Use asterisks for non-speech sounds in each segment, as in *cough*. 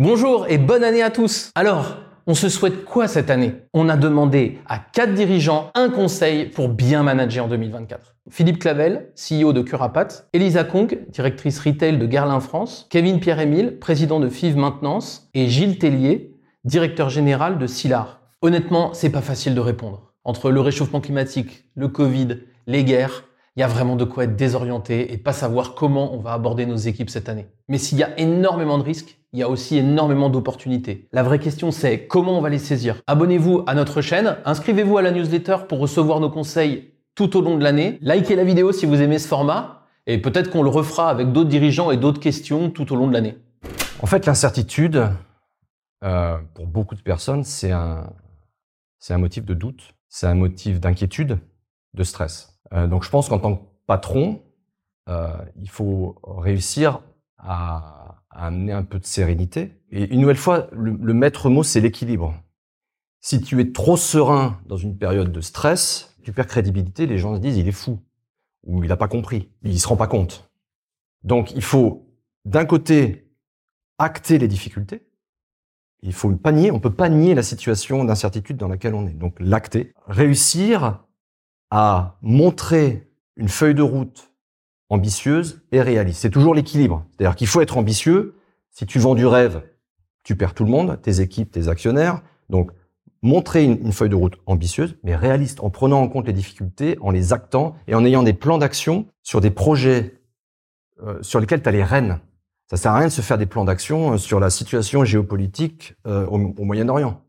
Bonjour et bonne année à tous. Alors, on se souhaite quoi cette année? On a demandé à quatre dirigeants un conseil pour bien manager en 2024. Philippe Clavel, CEO de Curapat, Elisa Kong, directrice retail de Guerlain France, Kevin Pierre-Émile, président de FIV Maintenance, et Gilles Tellier, directeur général de Silar. Honnêtement, c'est pas facile de répondre. Entre le réchauffement climatique, le Covid, les guerres, il y a vraiment de quoi être désorienté et pas savoir comment on va aborder nos équipes cette année. Mais s'il y a énormément de risques, il y a aussi énormément d'opportunités. La vraie question c'est comment on va les saisir. Abonnez-vous à notre chaîne, inscrivez-vous à la newsletter pour recevoir nos conseils tout au long de l'année. Likez la vidéo si vous aimez ce format et peut-être qu'on le refera avec d'autres dirigeants et d'autres questions tout au long de l'année. En fait, l'incertitude, euh, pour beaucoup de personnes, c'est un, c'est un motif de doute, c'est un motif d'inquiétude, de stress. Euh, donc je pense qu'en tant que patron, euh, il faut réussir à, amener un peu de sérénité. Et une nouvelle fois, le, maître mot, c'est l'équilibre. Si tu es trop serein dans une période de stress, tu perds crédibilité, les gens se disent il est fou, ou il n'a pas compris, il se rend pas compte. Donc il faut d'un côté acter les difficultés, il faut pas nier, on peut pas nier la situation d'incertitude dans laquelle on est. Donc l'acter, réussir à montrer une feuille de route ambitieuse et réaliste. C'est toujours l'équilibre. C'est-à-dire qu'il faut être ambitieux. Si tu vends du rêve, tu perds tout le monde, tes équipes, tes actionnaires. Donc, montrer une, feuille de route ambitieuse, mais réaliste, en prenant en compte les difficultés, en les actant et en ayant des plans d'action sur des projets euh, sur lesquels tu as les rênes. Ça sert à rien de se faire des plans d'action euh, sur la situation géopolitique euh, au Moyen-Orient.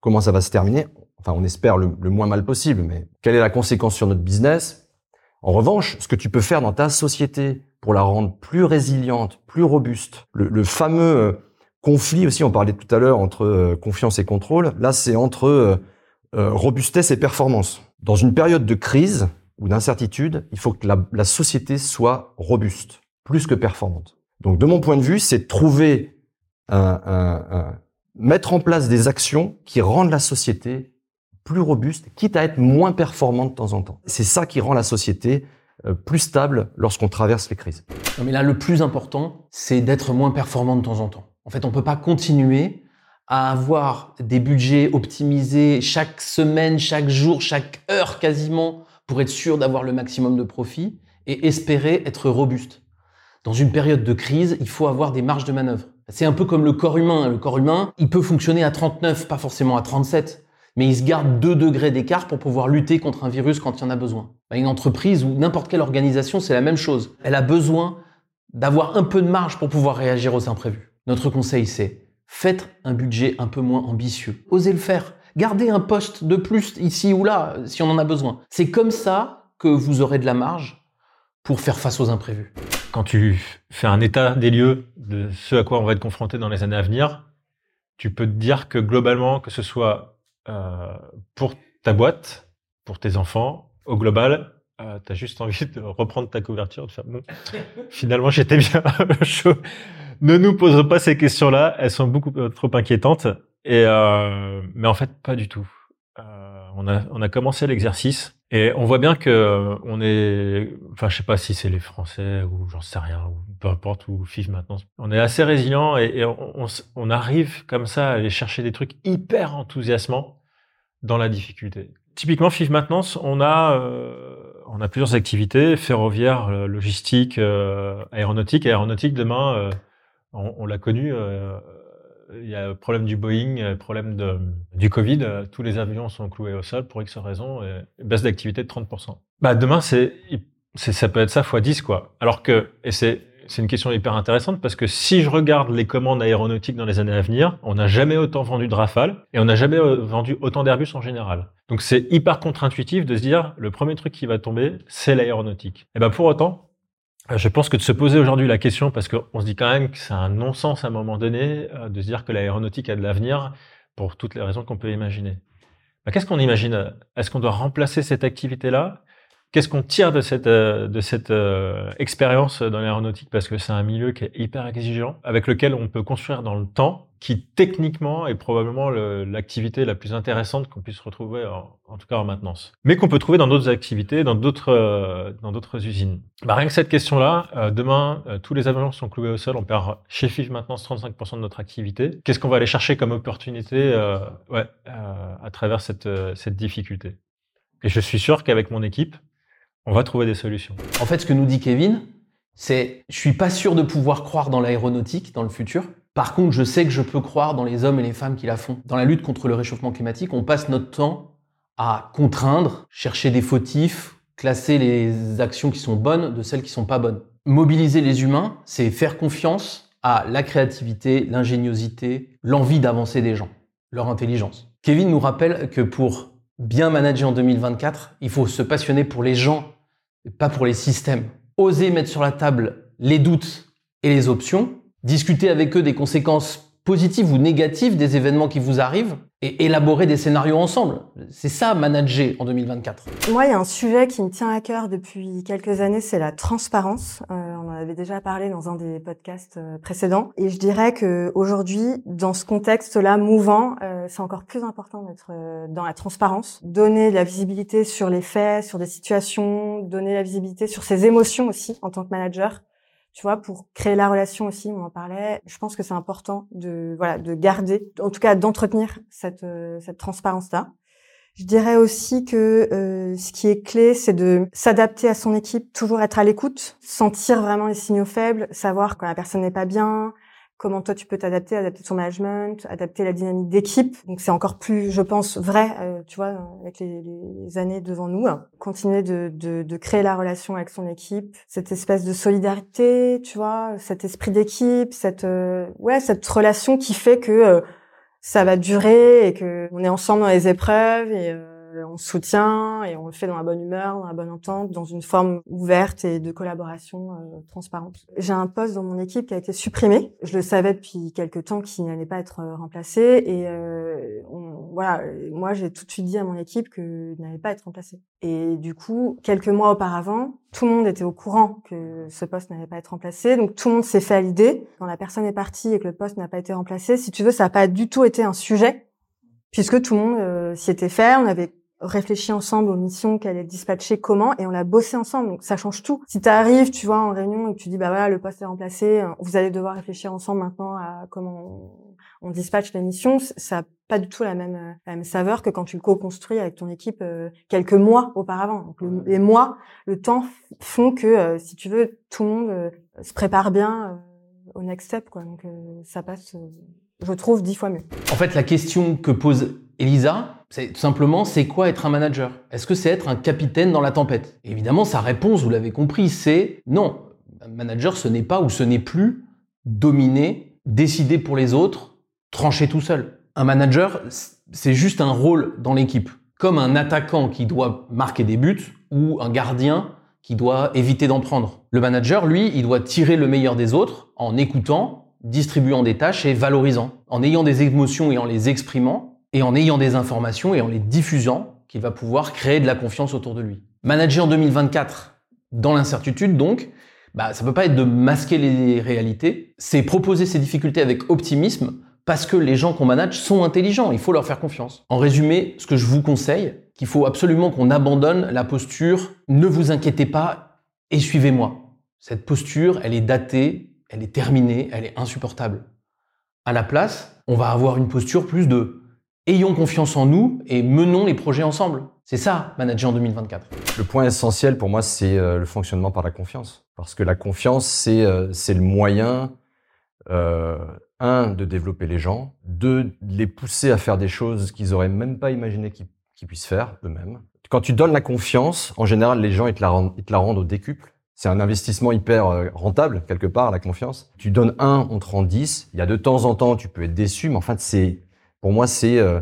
Comment ça va se terminer? Enfin, on espère le, moins mal possible, mais quelle est la conséquence sur notre business? En revanche, ce que tu peux faire dans ta société pour la rendre plus résiliente, plus robuste, le, fameux euh, conflit aussi, on parlait tout à l'heure entre euh, confiance et contrôle, là c'est entre euh, robustesse et performance. Dans une période de crise ou d'incertitude, il faut que la, société soit robuste, plus que performante. Donc de mon point de vue, c'est trouver un, mettre en place des actions qui rendent la société plus robuste, quitte à être moins performant de temps en temps. C'est ça qui rend la société euh, plus stable lorsqu'on traverse les crises. Non mais là, le plus important, c'est d'être moins performant de temps en temps. En fait, on peut pas continuer à avoir des budgets optimisés chaque semaine, chaque jour, chaque heure quasiment pour être sûr d'avoir le maximum de profit et espérer être robuste. Dans une période de crise, il faut avoir des marges de manœuvre. C'est un peu comme le corps humain. Le corps humain, il peut fonctionner à 39, pas forcément à 37 mais il se garde 2 degrés d'écart pour pouvoir lutter contre un virus quand il y en a besoin. Bah, une entreprise ou n'importe quelle organisation, c'est la même chose. Elle a besoin d'avoir un peu de marge pour pouvoir réagir aux imprévus. Notre conseil, c'est faites un budget un peu moins ambitieux. Osez le faire. Gardez un poste de plus ici ou là si on en a besoin. C'est comme ça que vous aurez de la marge pour faire face aux imprévus. Quand tu fais un état des lieux de ce à quoi on va être confronté dans les années à venir, tu peux te dire que globalement, que ce soit pour ta boîte, pour tes enfants, au global, euh, tu as juste envie de reprendre ta couverture, de faire bon, *laughs* finalement j'étais bien *laughs* chaud. Ne nous pose pas ces questions-là, elles sont beaucoup trop inquiétantes. Et euh, mais en fait pas du tout. Euh, on a on a commencé l'exercice et on voit bien que on est, enfin je sais pas si c'est les Français ou j'en sais rien ou peu importe ou FIF maintenant. On est assez résilient et, on, arrive comme ça à aller chercher des trucs hyper enthousiasmants dans la difficulté. Typiquement, FIF Maintenance, on a, euh, on a plusieurs activités, ferroviaire, euh, logistique, euh, aéronautique. Aéronautique, demain, euh, on, on l'a connu, il y a le problème du Boeing, le problème du Covid. tous les avions sont cloués au sol pour X raisons et baisse d'activité de 30%. Bah, demain, c'est, ça peut être ça fois 10, quoi. Alors que, et c'est c'est une question hyper intéressante parce que si je regarde les commandes aéronautiques dans les années à venir, on n'a jamais autant vendu de Rafale et on n'a jamais euh, vendu autant d'Airbus en général. Donc c'est hyper contre-intuitif de se dire le premier truc qui va tomber, c'est l'aéronautique. Et ben pour autant, euh, je pense que de se poser aujourd'hui la question, parce qu'on se dit quand même que c'est un non-sens à un moment donné, euh, de se dire que l'aéronautique a de l'avenir pour toutes les raisons qu'on peut imaginer. Ben, Qu'est-ce qu'on imagine? Est-ce qu'on doit remplacer cette activité-là? Qu'est-ce qu'on tire de cette, euh, de cette euh, expérience dans l'aéronautique? Parce que c'est un milieu qui est hyper exigeant, avec lequel on peut construire dans le temps, qui techniquement est probablement l'activité la plus intéressante qu'on puisse retrouver, en, tout cas en maintenance. Mais qu'on peut trouver dans d'autres activités, dans d'autres euh, usines. Bah, rien que cette question-là, demain, tous les avions sont cloués au sol, on perd chez FIF Maintenance 35% de notre activité. Qu'est-ce qu'on va aller chercher comme opportunité à travers cette, cette difficulté? Et je suis sûr qu'avec mon équipe, on va trouver des solutions. En fait, ce que nous dit Kevin, c'est je suis pas sûr de pouvoir croire dans l'aéronautique dans le futur. Par contre, je sais que je peux croire dans les hommes et les femmes qui la font. Dans la lutte contre le réchauffement climatique, on passe notre temps à contraindre, chercher des fautifs, classer les actions qui sont bonnes de celles qui sont pas bonnes. Mobiliser les humains, c'est faire confiance à la créativité, l'ingéniosité, l'envie d'avancer des gens, leur intelligence. Kevin nous rappelle que pour bien manager en 2024, il faut se passionner pour les gens pas pour les systèmes. Oser mettre sur la table les doutes et les options, discuter avec eux des conséquences positives ou négatives des événements qui vous arrivent et élaborer des scénarios ensemble. C'est ça, manager en 2024. Moi, il y a un sujet qui me tient à cœur depuis quelques années, c'est la transparence. Euh, on en avait déjà parlé dans un des podcasts euh, précédents. Et je dirais que aujourd'hui, dans ce contexte-là mouvant, euh, c'est encore plus important d'être dans la transparence, donner de la visibilité sur les faits, sur des situations, donner la visibilité sur ses émotions aussi en tant que manager tu vois, pour créer la relation aussi, on en parlait. Je pense que c'est important de voilà de garder, en tout cas d'entretenir cette euh, cette transparence là. Je dirais aussi que euh, ce qui est clé, c'est de s'adapter à son équipe, toujours être à l'écoute, sentir vraiment les signaux faibles, savoir quand la personne n'est pas bien, comment toi tu peux t'adapter, adapter ton management, adapter la dynamique d'équipe. Donc c'est encore plus, je pense, vrai, euh, tu vois, avec les, années devant nous. Continuer de, de, de, créer la relation avec son équipe, cette espèce de solidarité, tu vois, cet esprit d'équipe, cette euh, ouais, cette relation qui fait que euh, ça va durer et que on est ensemble dans les épreuves et euh, on soutient et on le fait dans la bonne humeur, dans la bonne entente, dans une forme ouverte et de collaboration euh, transparente. J'ai un poste dans mon équipe qui a été supprimé. Je le savais depuis quelques temps qu'il n'allait pas être euh, remplacé et voilà, moi j'ai tout de suite dit à mon équipe qu'il n'allait pas être remplacé. Et du coup, quelques mois auparavant, tout le monde était au courant que ce poste n'allait pas être remplacé, donc tout le monde s'est fait à l'idée. Quand la personne est partie et que le poste n'a pas été remplacé, si tu veux, ça n'a pas du tout été un sujet puisque tout le monde s'y était fait. On avait réfléchi ensemble aux missions qu'elle est dispatcher, comment, et on l'a bossé ensemble. Donc ça change tout. Si tu arrives, tu vois, en réunion et que tu dis bah voilà, le poste est remplacé, euh, vous allez devoir réfléchir ensemble maintenant à comment on, dispatche les missions, ça n'a pas du tout la même, euh, la même saveur que quand tu le co-construis avec ton équipe euh, quelques mois auparavant. Donc les mois, le temps font que si tu veux, tout le monde se prépare bien au next step, quoi. Donc ça passe, je trouve, dix fois mieux. En fait, la question que pose Elisa, c'est tout simplement, c'est quoi être un manager? Est-ce que c'est être un capitaine dans la tempête? Évidemment, sa réponse, vous l'avez compris, c'est non. Un manager, ce n'est pas ou ce n'est plus dominer, décider pour les autres, trancher tout seul. Un manager, c'est juste un rôle dans l'équipe. Comme un attaquant qui doit marquer des buts ou un gardien qui doit éviter d'en prendre. Le manager, lui, il doit tirer le meilleur des autres en écoutant, distribuant des tâches et valorisant. En ayant des émotions et en les exprimant, et en ayant des informations et en les diffusant, qu'il va pouvoir créer de la confiance autour de lui. Manager en 2024 dans l'incertitude, donc, bah, ça peut pas être de masquer les réalités, c'est proposer ces difficultés avec optimisme parce que les gens qu'on manage sont intelligents, il faut leur faire confiance. En résumé, ce que je vous conseille, qu'il faut absolument qu'on abandonne la posture ne vous inquiétez pas et suivez-moi. Cette posture, elle est datée, elle est terminée, elle est insupportable. À la place, on va avoir une posture plus de ayons confiance en nous et menons les projets ensemble. C'est ça, manager en 2024. Le point essentiel pour moi, c'est euh, le fonctionnement par la confiance. Parce que la confiance, c'est euh, le moyen, euh, un, de développer les gens, deux, de les pousser à faire des choses qu'ils n'auraient même pas imaginé qu'ils puissent faire eux-mêmes. Quand tu donnes la confiance, en général, les gens, ils te la rendent, ils te la rendent au décuple. C'est un investissement hyper euh, rentable, quelque part, la confiance. Tu donnes un, on te rend dix. Il y a de temps en temps, tu peux être déçu, mais en fait, c'est pour moi, c'est euh,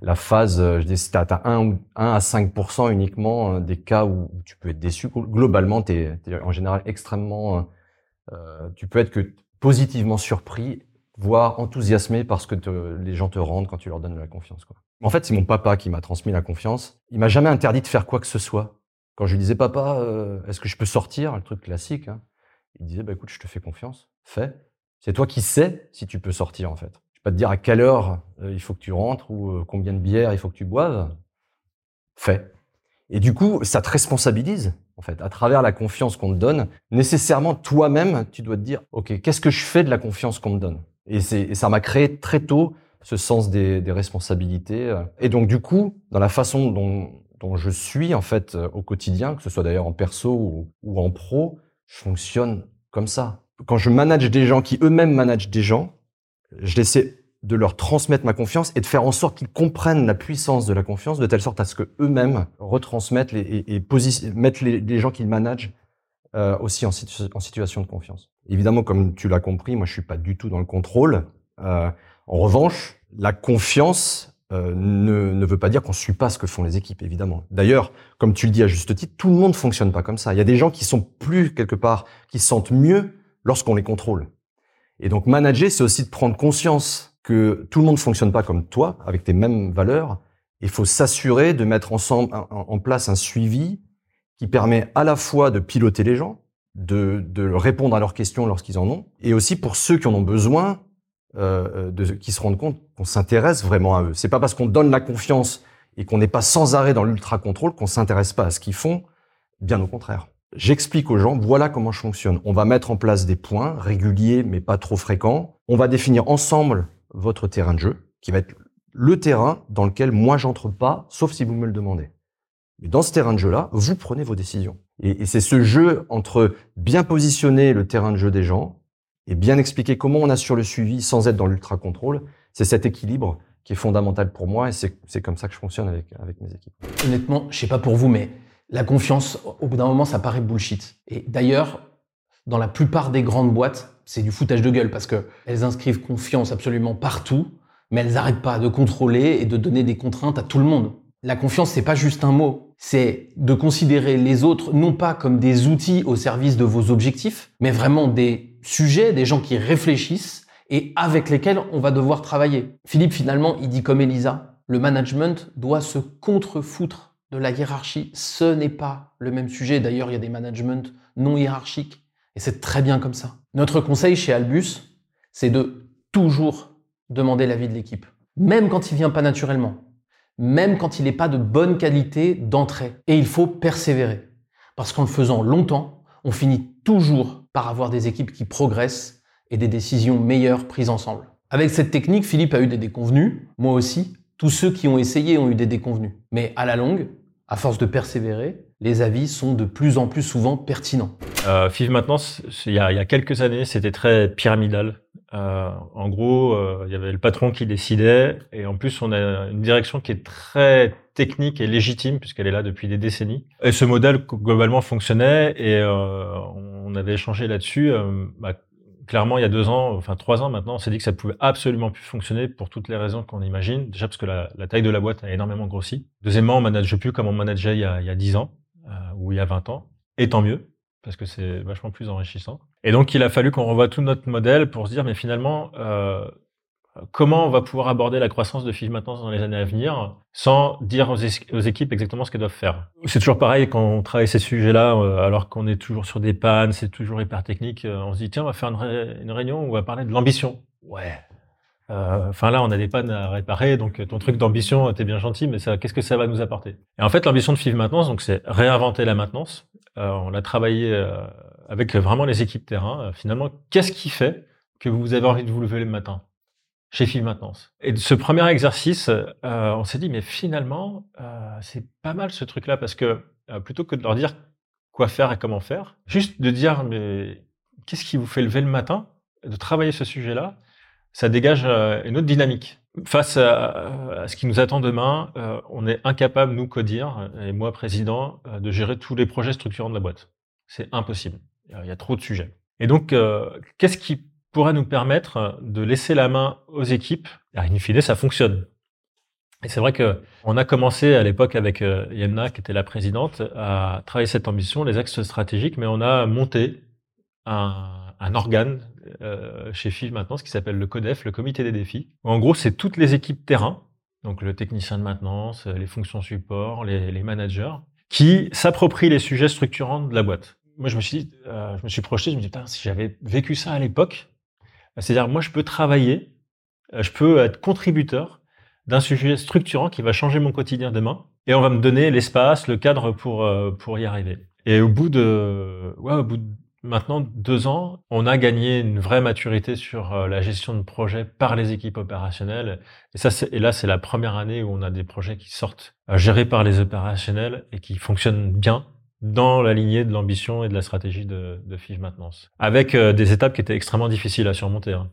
la phase, euh, je dis, si tu as 1, 1 à 5% uniquement des cas où tu peux être déçu. Globalement, tu es, en général extrêmement... tu peux être que positivement surpris, voire enthousiasmé parce que les gens te rendent quand tu leur donnes de la confiance. En fait, c'est mon papa qui m'a transmis la confiance. Il m'a jamais interdit de faire quoi que ce soit. Quand je lui disais, papa, euh, est-ce que je peux sortir Le truc classique. hein. Il disait, bah, écoute, je te fais confiance, fais. C'est toi qui sais si tu peux sortir, en fait. Je vais pas te dire à quelle heure euh, il faut que tu rentres ou euh, combien de bières il faut que tu boives. Fais. Et du coup, ça te responsabilise, en fait, à travers la confiance qu'on te donne. Nécessairement, toi-même, tu dois te dire, OK, qu'est-ce que je fais de la confiance qu'on me donne? Et, et ça m'a créé très tôt ce sens des, responsabilités. Et donc, du coup, dans la façon dont, dont je suis, en fait, euh, au quotidien, que ce soit d'ailleurs en perso ou, en pro, je fonctionne comme ça. Quand je manage des gens qui eux-mêmes managent des gens, je essaie de leur transmettre ma confiance et de faire en sorte qu'ils comprennent la puissance de la confiance de telle sorte à ce que eux-mêmes retransmettent et, mettent les, gens qu'ils managent euh, aussi en situation de confiance. Évidemment, comme tu l'as compris, moi je suis pas du tout dans le contrôle. Euh, en revanche, la confiance euh, ne, ne veut pas dire qu'on suit pas ce que font les équipes, évidemment. D'ailleurs, comme tu le dis à juste titre, tout le monde fonctionne pas comme ça. Il y a des gens qui sont plus quelque part, qui se sentent mieux lorsqu'on les contrôle. Et donc manager, c'est aussi de prendre conscience que tout le monde fonctionne pas comme toi, avec tes mêmes valeurs. Il faut s'assurer de mettre ensemble en, en place un suivi qui permet à la fois de piloter les gens, de, de répondre à leurs questions lorsqu'ils en ont, et aussi pour ceux qui en ont besoin, euh, de, qui se rendent compte qu'on s'intéresse vraiment à eux. C'est pas parce qu'on donne la confiance et qu'on n'est pas sans arrêt dans l'ultra contrôle qu'on s'intéresse pas à ce qu'ils font. Bien au contraire. J'explique aux gens, voilà comment je fonctionne. On va mettre en place des points réguliers, mais pas trop fréquents. On va définir ensemble votre terrain de jeu, qui va être le terrain dans lequel moi j'entre pas, sauf si vous me le demandez. Mais dans ce terrain de jeu-là, vous prenez vos décisions. Et c'est ce jeu entre bien positionner le terrain de jeu des gens et bien expliquer comment on assure le suivi sans être dans l'ultra contrôle. C'est cet équilibre qui est fondamental pour moi et c'est comme ça que je fonctionne avec, avec mes équipes. Honnêtement, je sais pas pour vous, mais la confiance, au bout d'un moment, ça paraît bullshit. Et d'ailleurs, dans la plupart des grandes boîtes, c'est du foutage de gueule parce que elles inscrivent confiance absolument partout, mais elles n'arrêtent pas de contrôler et de donner des contraintes à tout le monde. La confiance, c'est pas juste un mot. C'est de considérer les autres non pas comme des outils au service de vos objectifs, mais vraiment des sujets, des gens qui réfléchissent et avec lesquels on va devoir travailler. Philippe, finalement, il dit comme Elisa, le management doit se contrefoutre de la hiérarchie. Ce n'est pas le même sujet. D'ailleurs, il y a des managements non hiérarchiques et c'est très bien comme ça. Notre conseil chez Albus, c'est de toujours demander l'avis de l'équipe, même quand il vient pas naturellement, même quand il n'est pas de bonne qualité d'entrée. Et il faut persévérer. Parce qu'en le faisant longtemps, on finit toujours par avoir des équipes qui progressent et des décisions meilleures prises ensemble. Avec cette technique, Philippe a eu des déconvenus, moi aussi. Tous ceux qui ont essayé ont eu des déconvenus. Mais à la longue, à force de persévérer, les avis sont de plus en plus souvent pertinents. Euh, FIV Maintenance, il y, a, quelques années, c'était très pyramidal. Euh, en gros, euh, il y avait le patron qui décidait, et en plus, on a une direction qui est très technique et légitime, puisqu'elle est là depuis des décennies. Et ce modèle, globalement, fonctionnait, et euh, avait échangé là-dessus. euh, bah, clairement, il y a deux ans, enfin trois ans maintenant, on s'est dit que ça pouvait absolument plus fonctionner pour toutes les raisons qu'on imagine. Déjà parce que la, taille de la boîte a énormément grossi. Deuxièmement, on manage plus comme on manageait il y a, 10 ans, euh, ou il y a 20 ans. Et tant mieux, parce que c'est vachement plus enrichissant. Et donc, il a fallu qu'on revoie tout notre modèle pour se dire, mais finalement, euh, comment on va pouvoir aborder la croissance de FIV Maintenance dans les années à venir sans dire aux, es- aux équipes exactement ce qu'elles doivent faire? C'est toujours pareil quand on travaille ces sujets-là, euh, alors qu'on est toujours sur des pannes, c'est toujours hyper technique. euh, on se dit, tiens, on va faire une, ré- une réunion où on va parler de l'ambition. Ouais. Euh, Enfin là, on a des pannes à réparer, donc euh, ton truc d'ambition, t'es bien gentil, mais ça, qu'est-ce que ça va nous apporter? Et en fait, l'ambition de FIV Maintenance, donc c'est réinventer la maintenance. Euh, on l'a travaillé euh, avec vraiment les équipes terrain. Euh, finalement, qu'est-ce qui fait que vous avez envie de vous lever le matin? Chez FIV Maintenance Et de ce premier exercice, euh, on s'est dit, mais finalement, euh, c'est pas mal ce truc-là, parce que euh, plutôt que de leur dire quoi faire et comment faire, juste de dire, mais qu'est-ce qui vous fait lever le matin, de travailler ce sujet-là, ça dégage euh, une autre dynamique. Face à, à ce qui nous attend demain, euh, on est incapable, nous, codir, et moi, président, euh, de gérer tous les projets structurants de la boîte. C'est impossible. Il y a- trop de sujets. Et donc, euh, qu'est-ce qui pourrait nous permettre de laisser la main aux équipes Et In fine, ça fonctionne. Et c'est vrai que on a commencé à l'époque avec euh, Yemna, qui était la présidente, à travailler cette ambition, les axes stratégiques, mais on a monté un, organe euh, chez FIV maintenant, ce qui s'appelle le CODEF, le Comité des défis. En gros, c'est toutes les équipes terrain, donc le technicien de maintenance, les fonctions support, les, managers, qui s'approprient les sujets structurants de la boîte. Moi, je me suis, euh, je me suis projeté, je me dis, si j'avais vécu ça à l'époque, c'est-à-dire, moi, je peux travailler, euh, je peux être contributeur d'un sujet structurant qui va changer mon quotidien demain, et on va me donner l'espace, le cadre pour euh, pour y arriver. Et au bout de, ouais, au bout de maintenant deux ans, on a gagné une vraie maturité sur euh, la gestion de projets par les équipes opérationnelles. Et ça, et là, c'est la première année où on a des projets qui sortent gérés par les opérationnels et qui fonctionnent bien dans la lignée de l'ambition et de la stratégie de, de Maintenance. Avec euh, des étapes qui étaient extrêmement difficiles à surmonter. Hein.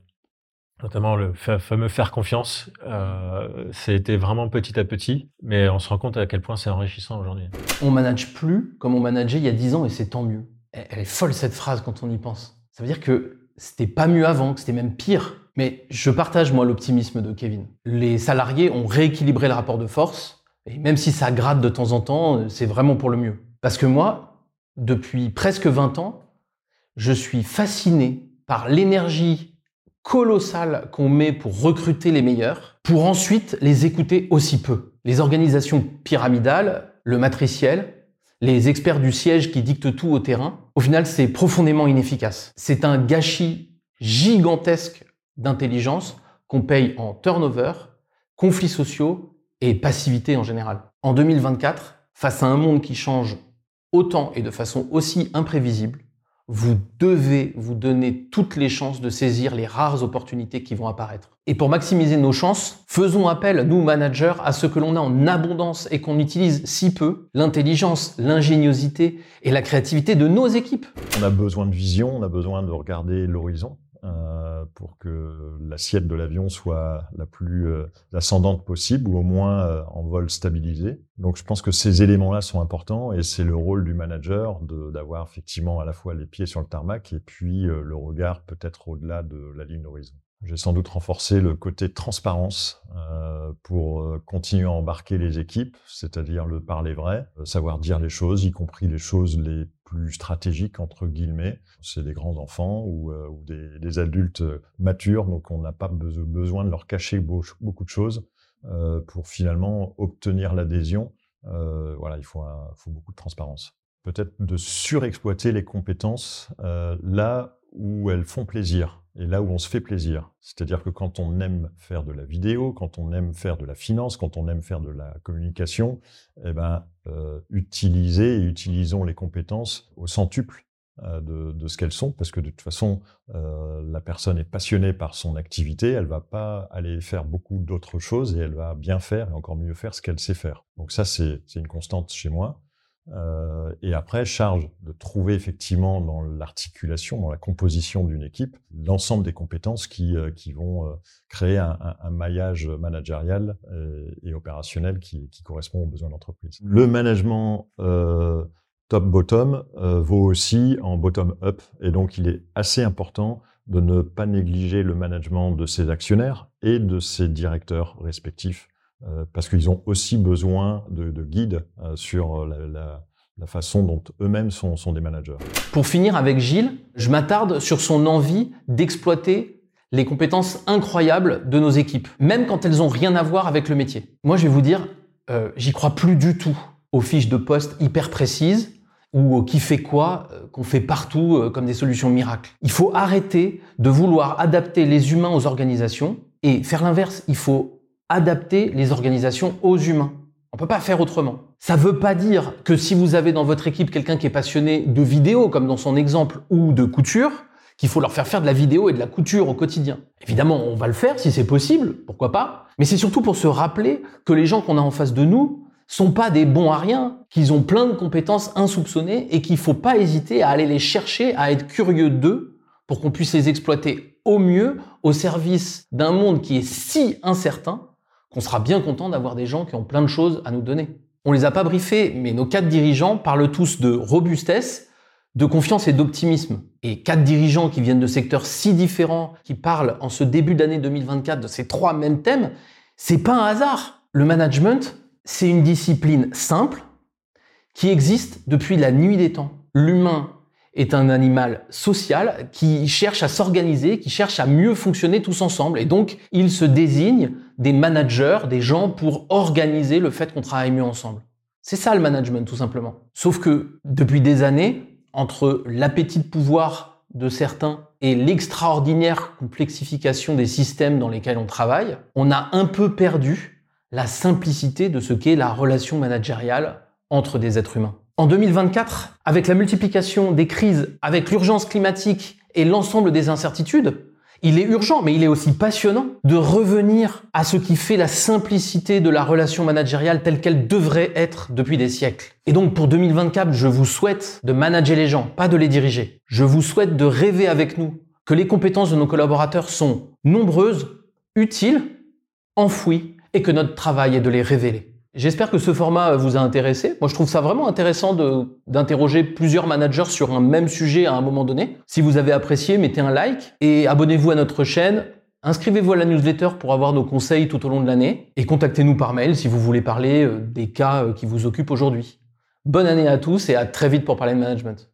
Notamment le fameux faire confiance, euh, c'était vraiment petit à petit, mais on se rend compte à quel point c'est enrichissant aujourd'hui. On manage plus comme on manageait il y a dix ans et c'est tant mieux. Elle est folle cette phrase quand on y pense. Ça veut dire que c'était pas mieux avant, que c'était même pire. Mais je partage moi l'optimisme de Kevin. Les salariés ont rééquilibré le rapport de force, et même si ça gratte de temps en temps, c'est vraiment pour le mieux. Parce que moi, depuis presque 20 ans, je suis fasciné par l'énergie colossale qu'on met pour recruter les meilleurs, pour ensuite les écouter aussi peu. Les organisations pyramidales, le matriciel, les experts du siège qui dictent tout au terrain, au final, c'est profondément inefficace. C'est un gâchis gigantesque d'intelligence qu'on paye en turnover, conflits sociaux et passivité en général. En 2024, face à un monde qui change autant et de façon aussi imprévisible, vous devez vous donner toutes les chances de saisir les rares opportunités qui vont apparaître. Et pour maximiser nos chances, faisons appel, nous managers, à ce que l'on a en abondance et qu'on utilise si peu, l'intelligence, l'ingéniosité et la créativité de nos équipes. On a besoin de vision, on a besoin de regarder l'horizon. Euh, pour que l'assiette de l'avion soit la plus euh, ascendante possible ou au moins euh, en vol stabilisé. Donc je pense que ces éléments-là sont importants et c'est le rôle du manager d'avoir effectivement à la fois les pieds sur le tarmac et puis le regard peut-être au-delà de la ligne d'horizon. J'ai sans doute renforcé le côté transparence pour continuer à embarquer les équipes, c'est-à-dire le parler vrai, savoir dire les choses, y compris les choses les plus stratégiques entre guillemets. C'est des grands enfants ou, euh, des, adultes matures, donc on n'a pas besoin de leur cacher beaucoup de choses euh, pour finalement obtenir l'adhésion. Euh, voilà, il faut, beaucoup de transparence. Peut-être de surexploiter les compétences euh, là où elles font plaisir et là où on se fait plaisir. C'est-à-dire que quand on aime faire de la vidéo, quand on aime faire de la finance, quand on aime faire de la communication, eh ben, euh, utilisez et utilisons les compétences au centuple euh, de, ce qu'elles sont, parce que de toute façon, euh, la personne est passionnée par son activité, elle va pas aller faire beaucoup d'autres choses et elle va bien faire et encore mieux faire ce qu'elle sait faire. Donc ça, c'est une constante chez moi. Euh, et après, charge de trouver effectivement dans l'articulation, dans la composition d'une équipe, l'ensemble des compétences qui, euh, qui vont euh, créer un, maillage managérial et opérationnel qui, correspond aux besoins de l'entreprise. Le management top-bottom vaut aussi en bottom-up, et donc il est assez important de ne pas négliger le management de ses actionnaires et de ses directeurs respectifs parce qu'ils ont aussi besoin de, de guides euh, sur la, la, façon dont eux-mêmes sont, des managers. Pour finir avec Gilles, je m'attarde sur son envie d'exploiter les compétences incroyables de nos équipes, même quand elles n'ont rien à voir avec le métier. Moi, je vais vous dire, euh, j'y crois plus du tout aux fiches de poste hyper précises ou au qui fait quoi euh, qu'on fait partout euh, comme des solutions miracles. Il faut arrêter de vouloir adapter les humains aux organisations et faire l'inverse. Il faut adapter les organisations aux humains. On peut pas faire autrement. Ça veut pas dire que si vous avez dans votre équipe quelqu'un qui est passionné de vidéo, comme dans son exemple, ou de couture, qu'il faut leur faire faire de la vidéo et de la couture au quotidien. Évidemment, on va le faire si c'est possible, pourquoi pas. Mais c'est surtout pour se rappeler que les gens qu'on a en face de nous sont pas des bons à rien, qu'ils ont plein de compétences insoupçonnées et qu'il faut pas hésiter à aller les chercher, à être curieux d'eux pour qu'on puisse les exploiter au mieux au service d'un monde qui est si incertain qu'on sera bien content d'avoir des gens qui ont plein de choses à nous donner. On les a pas briefés, mais nos quatre dirigeants parlent tous de robustesse, de confiance et d'optimisme. Et quatre dirigeants qui viennent de secteurs si différents, qui parlent en ce début d'année 2024 de ces trois mêmes thèmes, c'est pas un hasard. Le management, c'est une discipline simple qui existe depuis la nuit des temps. L'humain est un animal social qui cherche à s'organiser, qui cherche à mieux fonctionner tous ensemble. Et donc, il se désigne des managers, des gens pour organiser le fait qu'on travaille mieux ensemble. C'est ça le management, tout simplement. Sauf que depuis des années, entre l'appétit de pouvoir de certains et l'extraordinaire complexification des systèmes dans lesquels on travaille, on a un peu perdu la simplicité de ce qu'est la relation managériale entre des êtres humains. En 2024, avec la multiplication des crises, avec l'urgence climatique et l'ensemble des incertitudes, il est urgent, mais il est aussi passionnant de revenir à ce qui fait la simplicité de la relation managériale telle qu'elle devrait être depuis des siècles. Et donc pour 2024, je vous souhaite de manager les gens, pas de les diriger. Je vous souhaite de rêver avec nous que les compétences de nos collaborateurs sont nombreuses, utiles, enfouies, et que notre travail est de les révéler. J'espère que ce format vous a intéressé. Moi, je trouve ça vraiment intéressant d'interroger plusieurs managers sur un même sujet à un moment donné. Si vous avez apprécié, mettez un like et abonnez-vous à notre chaîne. Inscrivez-vous à la newsletter pour avoir nos conseils tout au long de l'année et contactez-nous par mail si vous voulez parler euh, des cas euh, qui vous occupent aujourd'hui. Bonne année à tous et à très vite pour parler de management.